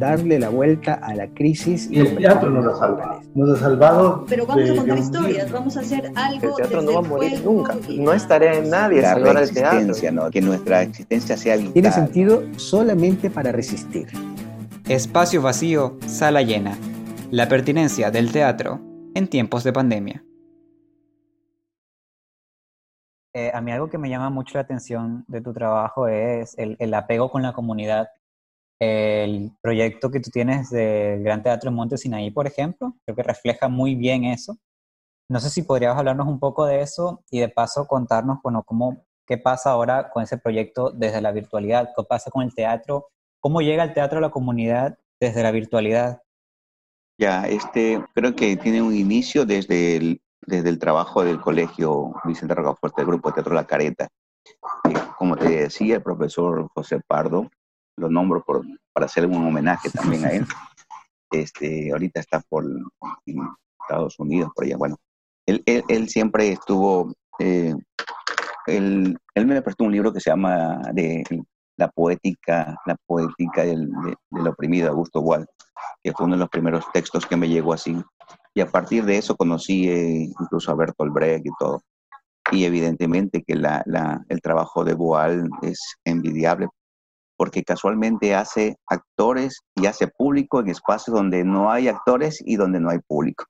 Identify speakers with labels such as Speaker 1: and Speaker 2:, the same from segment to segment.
Speaker 1: darle la vuelta a la crisis.
Speaker 2: Y el teatro nos ha salvado. Nos ha salvado.
Speaker 3: Pero vamos a contar historias, vamos a hacer algo.
Speaker 4: El teatro no va a morir nunca. No estaré en nadie salvar el teatro.
Speaker 5: ¿no? Que nuestra existencia sea vital.
Speaker 1: Tiene sentido solamente para resistir.
Speaker 6: Espacio vacío, sala llena. La pertinencia del teatro en tiempos de pandemia.
Speaker 7: Eh, a mí algo que me llama mucho la atención de tu trabajo es el, el, apego con la comunidad. El proyecto que tú tienes del Gran Teatro en Monte Sinaí, por ejemplo, creo que refleja muy bien eso. No sé si podrías hablarnos un poco de eso y de paso contarnos, bueno, cómo, qué pasa ahora con ese proyecto desde la virtualidad, qué pasa con el teatro, cómo llega el teatro a la comunidad desde la virtualidad.
Speaker 5: Ya, este, creo que tiene un inicio desde el, desde el trabajo del colegio Vicente Rocafuerte, del Grupo Teatro La Careta. como te decía, el profesor José Pardo, lo nombro por, para hacer un homenaje también a él. Este, ahorita está por Estados Unidos, por allá. Bueno, él, él, siempre estuvo, eh, él, él, me prestó un libro que se llama de la poética, la poética del, del oprimido, Augusto Wald, que fue uno de los primeros textos que me llegó así y a partir de eso conocí eh, incluso a Bertolt Brecht y todo. Y evidentemente que la, la, el trabajo de Boal es envidiable porque casualmente hace actores y hace público en espacios donde no hay actores y donde no hay público.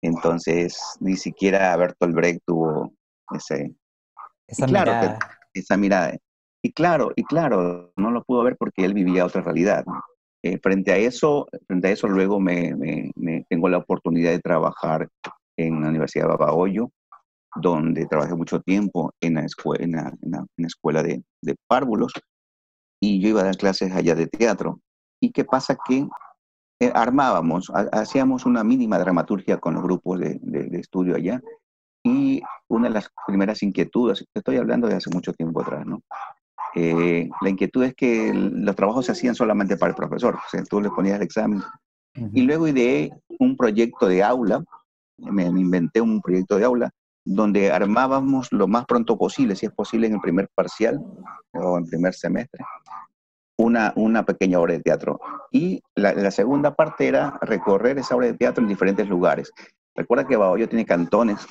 Speaker 5: Entonces, ni siquiera Bertolt Brecht tuvo ese,
Speaker 7: esa
Speaker 5: claro,
Speaker 7: mirada.
Speaker 5: esa mirada. Y claro, y claro, no lo pudo ver porque él vivía otra realidad. ¿no? Eh, frente a eso, frente a eso luego me, me, me, tengo la oportunidad de trabajar en la Universidad de Babahoyo, donde trabajé mucho tiempo en la, escuela, en la, en la, en la escuela de, de, párvulos, y yo iba a dar clases allá de teatro. ¿Y qué pasa? Que eh, armábamos, hacíamos una mínima dramaturgia con los grupos de, de, de, estudio allá, y una de las primeras inquietudes, estoy hablando de hace mucho tiempo atrás, ¿no? Eh, la inquietud es que los trabajos se hacían solamente para el profesor, o sea, tú le ponías el examen. Uh -huh. Y luego ideé un proyecto de aula, me, me, inventé un proyecto de aula, donde armábamos lo más pronto posible, si es posible en el primer parcial o en primer semestre, una, una pequeña obra de teatro. Y la, segunda parte era recorrer esa obra de teatro en diferentes lugares. Recuerda que Bahoyo tiene cantones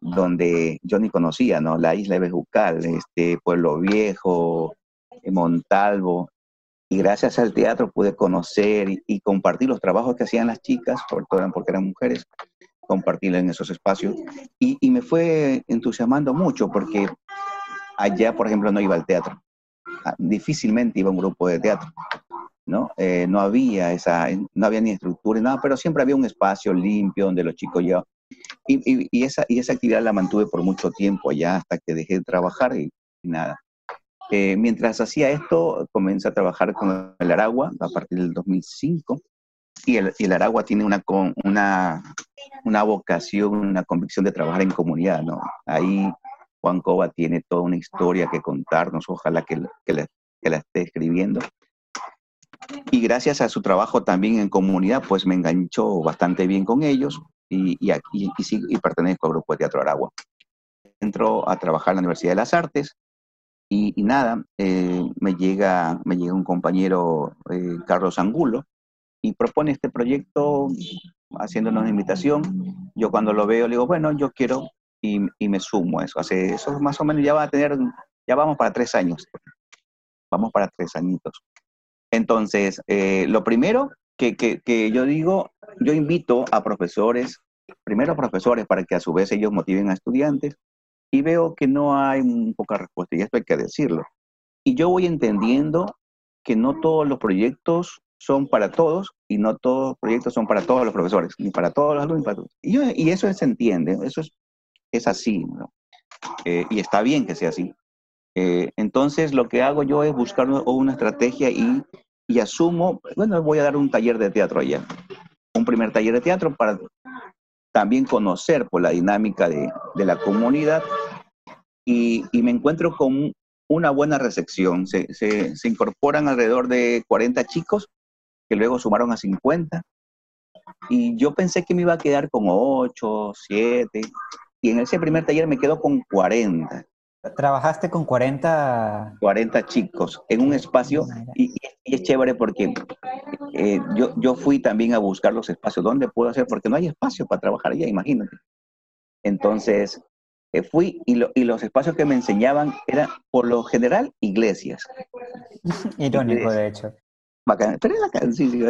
Speaker 5: donde yo ni conocía, ¿no? La isla de Bejucal, este, Pueblo Viejo, Montalvo. Y gracias al teatro pude conocer y, y, compartir los trabajos que hacían las chicas, sobre todo porque eran mujeres, compartir en esos espacios. Y, y me fue entusiasmando mucho porque allá, por ejemplo, no iba al teatro. Ah, difícilmente iba un grupo de teatro. ¿no? Eh, no había esa, no había ni estructura, nada, pero siempre había un espacio limpio donde los chicos ya... Y, y, y, esa, y esa actividad la mantuve por mucho tiempo allá hasta que dejé de trabajar y, y nada. Eh, mientras hacía esto, comencé a trabajar con el Aragua a partir del 2005 y el, el Aragua tiene una, una, una vocación, una convicción de trabajar en comunidad, ¿no? Ahí Juan Cova tiene toda una historia que contarnos, ojalá que, que, la, que la esté escribiendo y gracias a su trabajo también en comunidad, pues me enganchó bastante bien con ellos y, y, y, y, y pertenezco al grupo de Teatro Aragua. Entro a trabajar en la Universidad de las Artes y, y nada, eh, me, llega, me llega un compañero, eh, Carlos Angulo, y propone este proyecto haciéndonos una invitación. Yo cuando lo veo le digo, bueno, yo quiero y, me sumo a eso. Hace, eso más o menos ya va a tener, ya vamos para tres años. Vamos para tres añitos. Entonces, eh, lo primero que, que, que, yo digo, yo invito a profesores, primero profesores para que a su vez ellos motiven a estudiantes, y veo que no hay poca respuesta, y esto hay que decirlo. Y yo voy entendiendo que no todos los proyectos son para todos, y no todos los proyectos son para todos los profesores, ni para todos los alumnos, para todos. Y, yo, y eso se entiende, eso es, es así, ¿no? eh, y está bien que sea así. Eh, entonces, lo que hago yo es buscar una estrategia y, y, asumo, bueno, voy a dar un taller de teatro allá. Un primer taller de teatro para también conocer por la dinámica de, de la comunidad y, y, me encuentro con una buena recepción. Se, se, se, incorporan alrededor de 40 chicos que luego sumaron a 50 y yo pensé que me iba a quedar con 8, 7 y en ese primer taller me quedo con 40
Speaker 7: trabajaste con 40...
Speaker 5: 40 chicos en un espacio y, es chévere porque eh, yo, yo fui también a buscar los espacios. ¿Dónde puedo hacer? Porque no hay espacio para trabajar allá, imagínate. Entonces, eh, fui y, y, los espacios que me enseñaban eran, por lo general, iglesias.
Speaker 7: Irónico, de hecho.
Speaker 5: Bacán. Pero es sí, sí,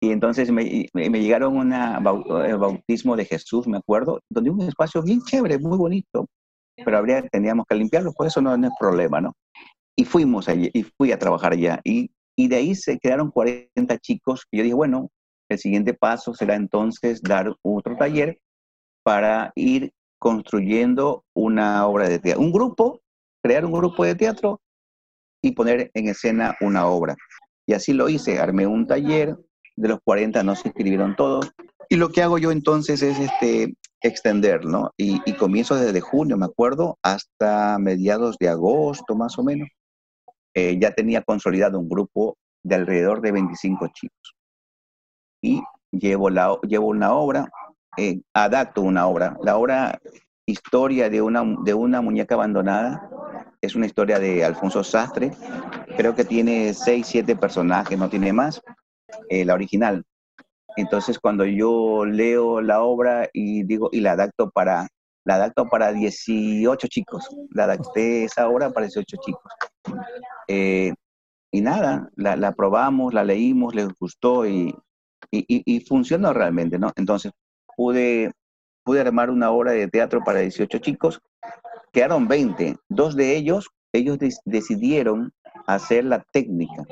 Speaker 5: y entonces me, me, llegaron una el bautismo de Jesús, me acuerdo, donde un espacio bien chévere, muy bonito, pero habría, teníamos que limpiarlo, por eso no, es problema, ¿no? Y fuimos allí, y fui a trabajar allá, y, y de ahí se quedaron 40 chicos, y yo dije, bueno, el siguiente paso será entonces dar otro taller para ir construyendo una obra de teatro, un grupo, crear un grupo de teatro y poner en escena una obra. Y así lo hice, armé un taller, de los 40 no se inscribieron todos. Y lo que hago yo entonces es este, extender, ¿no? Y, comienzo desde junio, me acuerdo, hasta mediados de agosto más o menos. Eh, ya tenía consolidado un grupo de alrededor de 25 chicos. Y llevo, la, llevo una obra, eh, adapto una obra. La obra Historia de una, de una muñeca abandonada es una historia de Alfonso Sastre. Creo que tiene 6, 7 personajes, no tiene más. Eh, la original. Entonces, cuando yo leo la obra y digo, y la adapto para, la adapto para 18 chicos, la adapté esa obra para 18 chicos. Eh, y nada, la, la, probamos, la leímos, les gustó y, y, y, funcionó realmente, ¿no? Entonces, pude, pude armar una obra de teatro para 18 chicos, quedaron 20, dos de ellos, ellos decidieron hacer la técnica.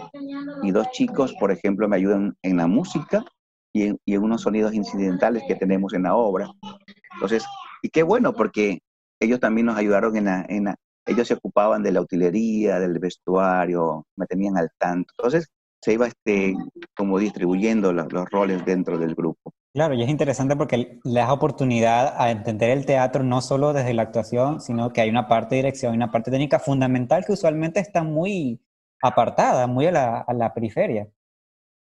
Speaker 5: Y dos chicos, por ejemplo, me ayudan en la música y en, unos sonidos incidentales que tenemos en la obra. Entonces, y qué bueno, porque ellos también nos ayudaron en la, ellos se ocupaban de la utilería, del vestuario, me tenían al tanto. Entonces, se iba este, como distribuyendo los roles dentro del grupo.
Speaker 7: Claro, y es interesante porque le das oportunidad a entender el teatro no solo desde la actuación, sino que hay una parte de dirección y una parte técnica fundamental que usualmente está muy apartada, muy a la, a la periferia.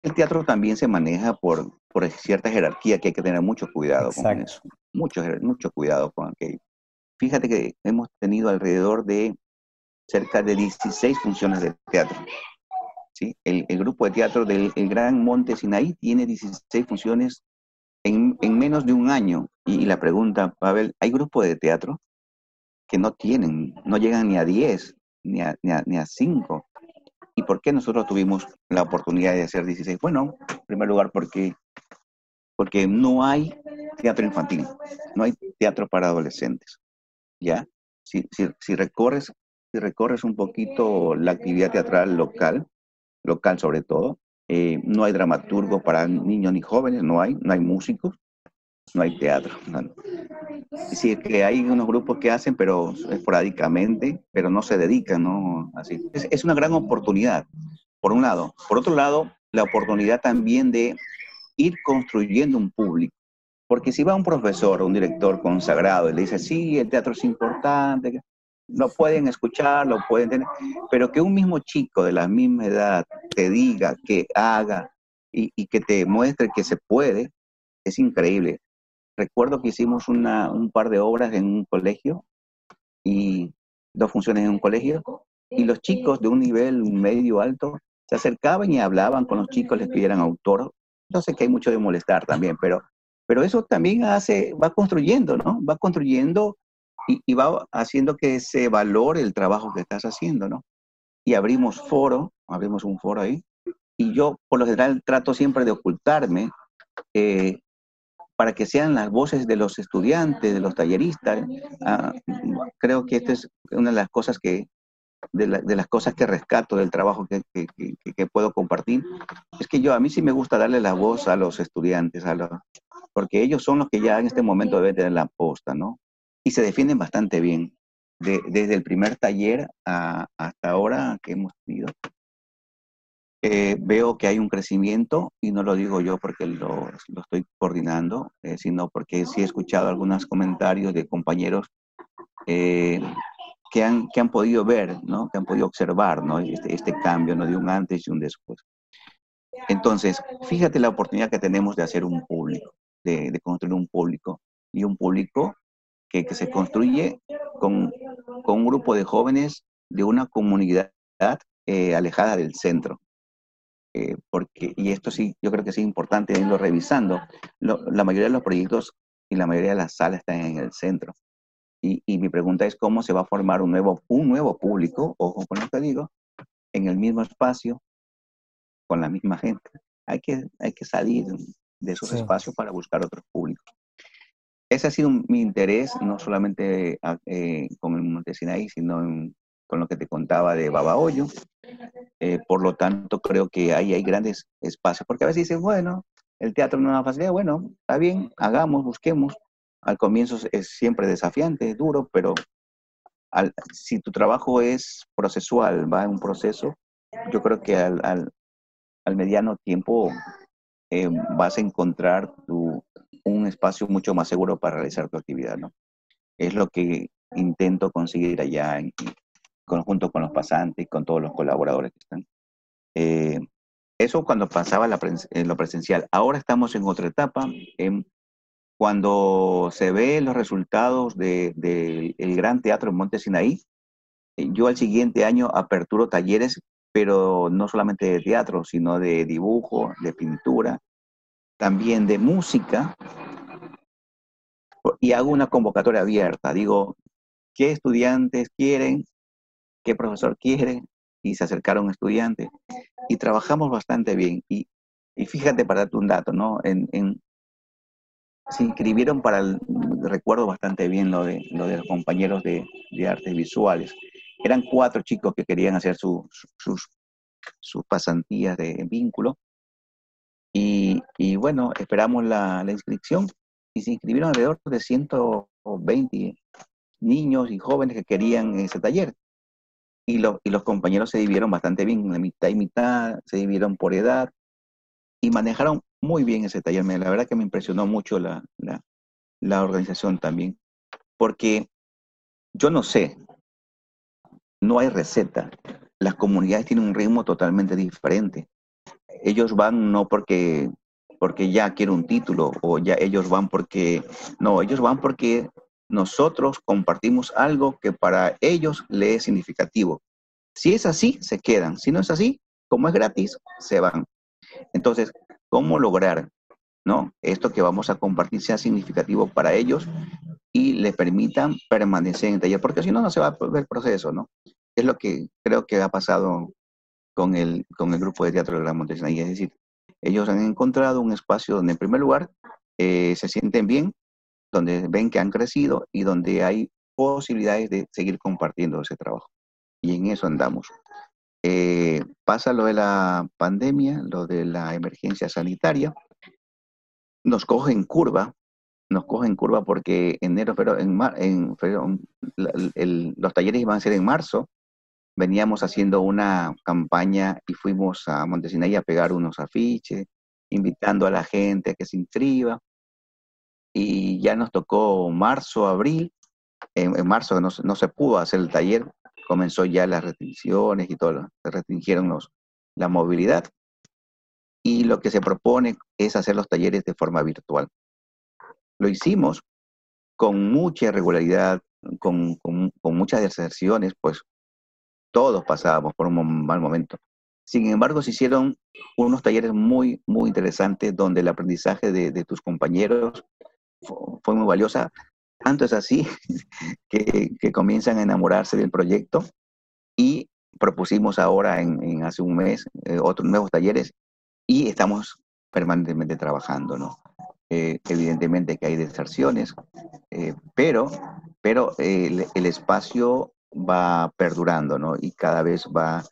Speaker 5: El teatro también se maneja por, por cierta jerarquía que hay que tener mucho cuidado con eso. Mucho, mucho cuidado con aquello. Fíjate que hemos tenido alrededor de cerca de 16 funciones de teatro. ¿sí? El, el grupo de teatro del Gran Monte Sinaí tiene 16 funciones en, menos de un año, y, la pregunta, Pavel, ¿hay grupos de teatro que no tienen, no llegan ni a 10, ni a, ni a, 5? ¿Y por qué nosotros tuvimos la oportunidad de hacer 16? Bueno, en primer lugar porque, porque no hay teatro infantil, no hay teatro para adolescentes. ¿Ya? Si, si, recorres, si recorres un poquito la actividad teatral local, local sobre todo, eh, no hay dramaturgo para niños ni jóvenes, no hay, no hay músicos, no hay teatro. Sí, que hay unos grupos que hacen, pero esporádicamente, pero no se dedican, ¿no? Así. Es, es, una gran oportunidad, por un lado. Por otro lado, la oportunidad también de ir construyendo un público. Porque si va un profesor o un director consagrado y le dice, sí, el teatro es importante, lo pueden escuchar, lo pueden tener, pero que un mismo chico de la misma edad te diga, que haga y, y que te muestre que se puede, es increíble. Recuerdo que hicimos una, un par de obras en un colegio y dos funciones en un colegio y los chicos de un nivel medio alto se acercaban y hablaban con los chicos, les pidieran autor. Yo sé que hay mucho de molestar también, pero, pero eso también hace, va construyendo, ¿no? Va construyendo y, va haciendo que se valore el trabajo que estás haciendo, ¿no? Y abrimos foro, abrimos un foro ahí, y yo por lo general trato siempre de ocultarme eh, para que sean las voces de los estudiantes, de los talleristas. Ah, creo que esta es una de las cosas que, de, las cosas que rescato del trabajo que, puedo compartir, es que yo a mí sí me gusta darle la voz a los estudiantes, a los, porque ellos son los que ya en este momento deben tener la posta, ¿no? Y se defienden bastante bien. desde el primer taller hasta ahora que hemos tenido, eh, veo que hay un crecimiento y no lo digo yo porque lo, lo estoy coordinando, eh, sino porque sí he escuchado algunos comentarios de compañeros eh, que, han, que han podido ver, ¿no? que han podido observar ¿no? este, este cambio ¿no? de un antes y un después. Entonces, fíjate la oportunidad que tenemos de hacer un público, de, de construir un público y un público que, se construye con, con un grupo de jóvenes de una comunidad eh, alejada del centro. Eh, porque, y esto sí, yo creo que es importante irlo revisando. la mayoría de los proyectos y la mayoría de las salas están en el centro. Y, y, mi pregunta es cómo se va a formar un nuevo, un nuevo público, ojo con lo que digo, en el mismo espacio, con la misma gente. Hay que, hay que salir de esos espacios para buscar otros públicos. Ese ha sido mi interés, no solamente eh, con el Monte Sinaí, sino con lo que te contaba de Babahoyo. Eh, por lo tanto, creo que ahí hay grandes espacios, porque a veces dicen, bueno, el teatro no es una facilidad, bueno, está bien, hagamos, busquemos. Al comienzo es siempre desafiante, es duro, pero si tu trabajo es procesual, va en un proceso, yo creo que al, al, al mediano tiempo eh, vas a encontrar tu, un espacio mucho más seguro para realizar tu actividad, ¿no? Es lo que intento conseguir allá en, conjunto con los pasantes y con todos los colaboradores que están. Eh, eso cuando pasaba la en lo presencial. Ahora estamos en otra etapa. Cuando se ven los resultados del de, el Gran Teatro en Monte Sinaí, yo al siguiente año aperturo talleres, pero no solamente de teatro, sino de dibujo, de pintura, también de música y hago una convocatoria abierta. Digo, ¿qué estudiantes quieren? ¿Qué profesor quiere? Y se acercaron estudiantes y trabajamos bastante bien. Y, y fíjate, para darte un dato, ¿no? Se inscribieron para el, recuerdo bastante bien lo de, lo de los compañeros de, de artes visuales. Eran cuatro chicos que querían hacer su, sus, sus pasantías de vínculo y, bueno, esperamos la, inscripción y se inscribieron alrededor de 120 niños y jóvenes que querían ese taller. Y, lo, y los compañeros se dividieron bastante bien, la mitad y mitad, se dividieron por edad y manejaron muy bien ese taller. La verdad que me impresionó mucho la, la, la organización también, porque yo no sé, no hay receta. Las comunidades tienen un ritmo totalmente diferente ellos van no porque, porque ya quiero un título o ya ellos van porque, no, ellos van porque nosotros compartimos algo que para ellos le es significativo. Si es así, se quedan. Si no es así, como es gratis, se van. Entonces, ¿cómo lograr, no? Esto que vamos a compartir sea significativo para ellos y les permitan permanecer en taller, porque si no, no se va a ver el proceso, ¿no? Es lo que creo que ha pasado con el, con el grupo de teatro de la Montesina. es decir, ellos han encontrado un espacio donde en primer lugar eh, se sienten bien, donde ven que han crecido y donde hay posibilidades de seguir compartiendo ese trabajo. Y en eso andamos. Eh, pasa lo de la pandemia, lo de la emergencia sanitaria, nos coge en curva, nos coge en curva porque enero, pero en, en, el, los talleres iban a ser en marzo, veníamos haciendo una campaña y fuimos a Montesinaí a pegar unos afiches, invitando a la gente a que se inscriba. Y ya nos tocó marzo, abril. En, marzo no, no, se pudo hacer el taller, comenzó ya las restricciones y todo, se restringieron los, la movilidad. Y lo que se propone es hacer los talleres de forma virtual. Lo hicimos con mucha irregularidad, con, con, con muchas deserciones, pues todos pasábamos por un mal momento. Sin embargo, se hicieron unos talleres muy, muy interesantes donde el aprendizaje de, tus compañeros fue, muy valiosa. Tanto es así que, comienzan a enamorarse del proyecto y propusimos ahora, en, hace un mes, eh, otros nuevos talleres y estamos permanentemente trabajando, ¿no? Eh, evidentemente que hay deserciones, eh, pero, pero el, espacio va perdurando, ¿no? Y cada vez va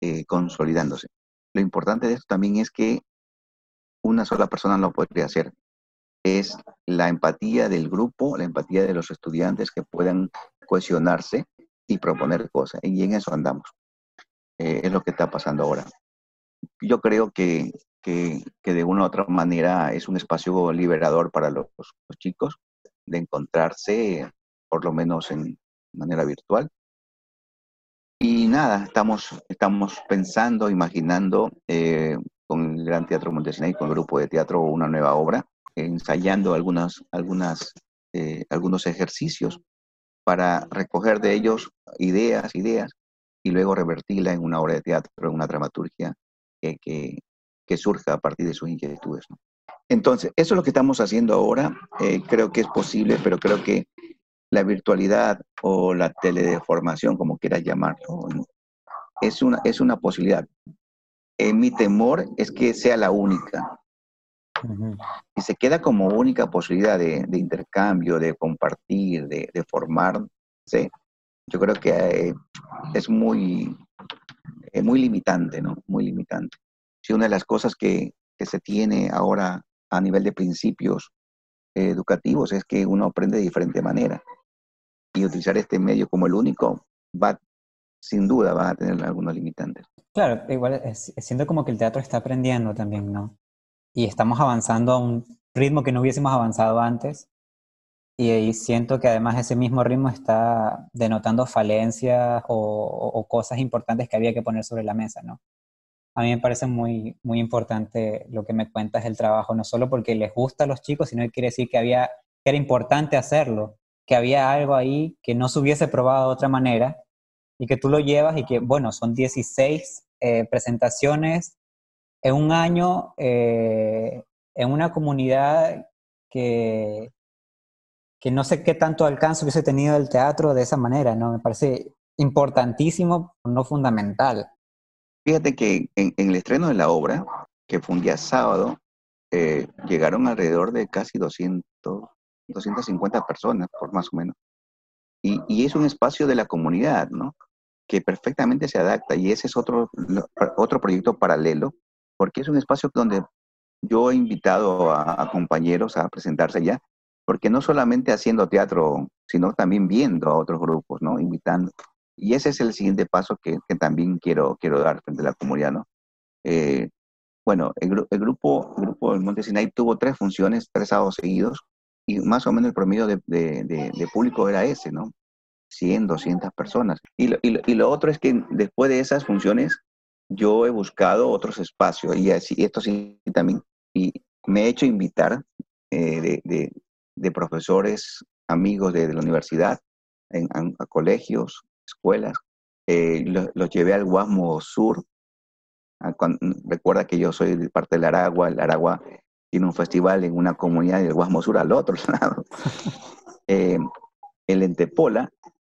Speaker 5: eh, consolidándose. Lo importante de esto también es que una sola persona no podría hacer. Es la empatía del grupo, la empatía de los estudiantes que puedan cohesionarse y proponer cosas. Y en eso andamos. Eh, es lo que está pasando ahora. Yo creo que, que, que, de una u otra manera es un espacio liberador para los, los chicos de encontrarse, por lo menos en, manera virtual. Y nada, estamos, estamos pensando, imaginando eh, con el Gran Teatro Montesina y con el grupo de teatro una nueva obra, ensayando algunas, algunas, eh, algunos ejercicios para recoger de ellos ideas, ideas, y luego revertirla en una obra de teatro, en una dramaturgia que, que, surja a partir de sus inquietudes. Entonces, eso es lo que estamos haciendo ahora. Eh, creo que es posible, pero creo que la virtualidad o la teledeformación, como quieras llamarlo, es una, es una posibilidad. Eh, mi temor es que sea la única. Y se queda como única posibilidad de, intercambio, de compartir, de, de formarse. Yo creo que eh, es muy, eh, muy limitante, ¿no? Muy limitante. Si una de las cosas que, que se tiene ahora a nivel de principios educativos es que uno aprende de diferente manera. Y utilizar este medio como el único va, sin duda, va a tener algunos limitantes.
Speaker 7: Claro, igual siento como que el teatro está aprendiendo también, ¿no? Y estamos avanzando a un ritmo que no hubiésemos avanzado antes. Y, ahí siento que además ese mismo ritmo está denotando falencias o, cosas importantes que había que poner sobre la mesa, ¿no? A mí me parece muy, muy importante lo que me cuentas del trabajo, no solo porque les gusta a los chicos, sino que quiere decir que, había, que era importante hacerlo, que había algo ahí que no se hubiese probado de otra manera y que tú lo llevas y que, bueno, son 16 eh, presentaciones en un año eh, en una comunidad que, que no sé qué tanto alcance hubiese tenido el teatro de esa manera, ¿no? Me parece importantísimo, no fundamental.
Speaker 5: Fíjate que en, el estreno de la obra, que fue un día sábado, eh, llegaron alrededor de casi 200, 250 personas, por más o menos. Y, y, es un espacio de la comunidad, ¿no? que perfectamente se adapta y ese es otro, otro proyecto paralelo, porque es un espacio donde yo he invitado a, compañeros a presentarse ya, porque no solamente haciendo teatro, sino también viendo a otros grupos, ¿no? Invitando. Y ese es el siguiente paso que, que también quiero, quiero dar frente a la comunidad, ¿no? Eh, bueno, el, el, grupo, el grupo del Monte Sinai tuvo tres funciones, tres sábados seguidos, y más o menos el promedio de, de, de público era ese, ¿no? 100, 200 personas. Y lo, y lo, otro es que después de esas funciones, yo he buscado otros espacios y así, esto sí también, y me he hecho invitar eh, de, de, profesores, amigos de, la universidad, en, a, colegios, escuelas. Eh, los, llevé al Guasmo Sur. recuerda que yo soy de parte del Aragua, el Aragua tiene un festival en una comunidad del Guasmo Sur al otro lado. eh, el Entepola,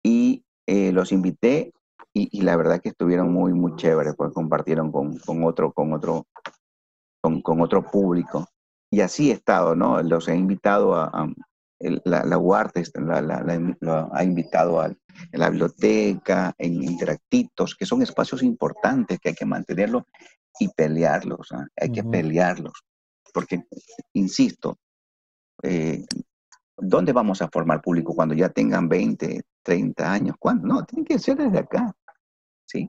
Speaker 5: y eh, los invité y, la verdad que estuvieron muy, muy chéveres, porque compartieron con, con otro, con otro, con, con, otro público. Y así he estado, ¿no? Los he invitado a, la, la UARTES, la, la, ha invitado a, la biblioteca, en interactitos, que son espacios importantes que hay que mantenerlos y pelearlos, ¿ah? hay que pelearlos. Porque, insisto, eh, ¿dónde vamos a formar público cuando ya tengan 20, 30 años? ¿Cuándo? No, tiene que ser desde acá, ¿sí?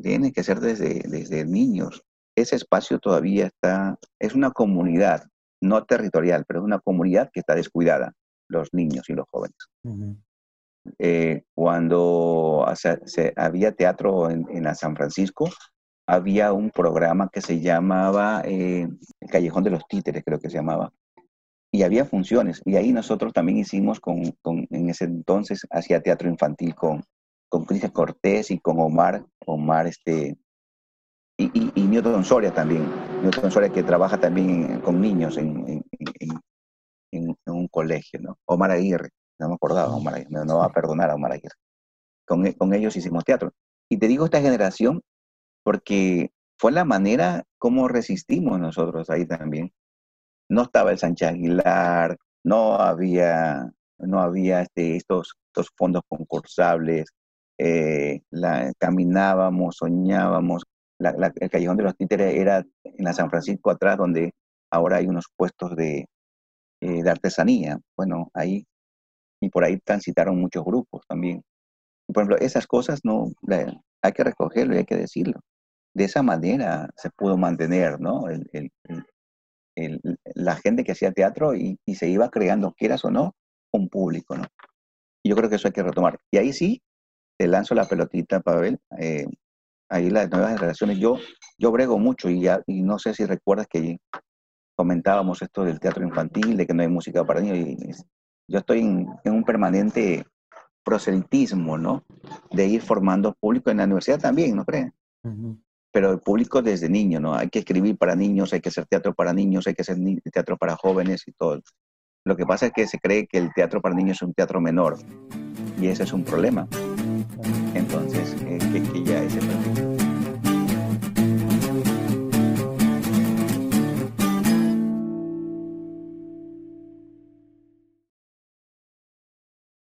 Speaker 5: Tiene que ser desde, desde niños. Ese espacio todavía está, es una comunidad, no territorial, pero es una comunidad que está descuidada, los niños y los jóvenes. Eh, cuando se, había teatro en, en, San Francisco, había un programa que se llamaba eh, El Callejón de los Títeres, creo que se llamaba, y había funciones. Y ahí nosotros también hicimos con, con en ese entonces, hacía teatro infantil con, con Cristian Cortés y con Omar, Omar este, y, y, y, Newton Soria también. Newton Soria que trabaja también con niños en, en, en, un colegio, ¿no? Omar Aguirre, no me acordaba, Omar Aguirre, no, no va a perdonar a Omar Aguirre. Con, con ellos hicimos teatro. Y te digo esta generación porque fue la manera como resistimos nosotros ahí también no estaba el Sánchez Aguilar, no había, no había este, estos, estos fondos concursables, eh, la, caminábamos, soñábamos. el Callejón de los Títeres era en la San Francisco atrás, donde ahora hay unos puestos de, eh, de artesanía. Bueno, ahí, y por ahí transitaron muchos grupos también. por ejemplo, esas cosas no, hay que recogerlo y hay que decirlo. De esa manera se pudo mantener ¿no? el, la gente que hacía teatro y, se iba creando, quieras o no, un público, ¿no? Y yo creo que eso hay que retomar. Y ahí sí, te lanzo la pelotita, Pavel. Eh, ahí las nuevas generaciones, yo, yo brego mucho y, ya, y no sé si recuerdas que comentábamos esto del teatro infantil, de que no hay música para niños. Y, yo estoy en, un permanente proselitismo, ¿no? De ir formando público en la universidad también, ¿no creen? Pero el público desde niño, ¿no? Hay que escribir para niños, hay que hacer teatro para niños, hay que hacer teatro para jóvenes y todo. Lo que pasa es que se cree que el teatro para niños es un teatro menor y ese es un problema. Entonces, eh, que, ya ese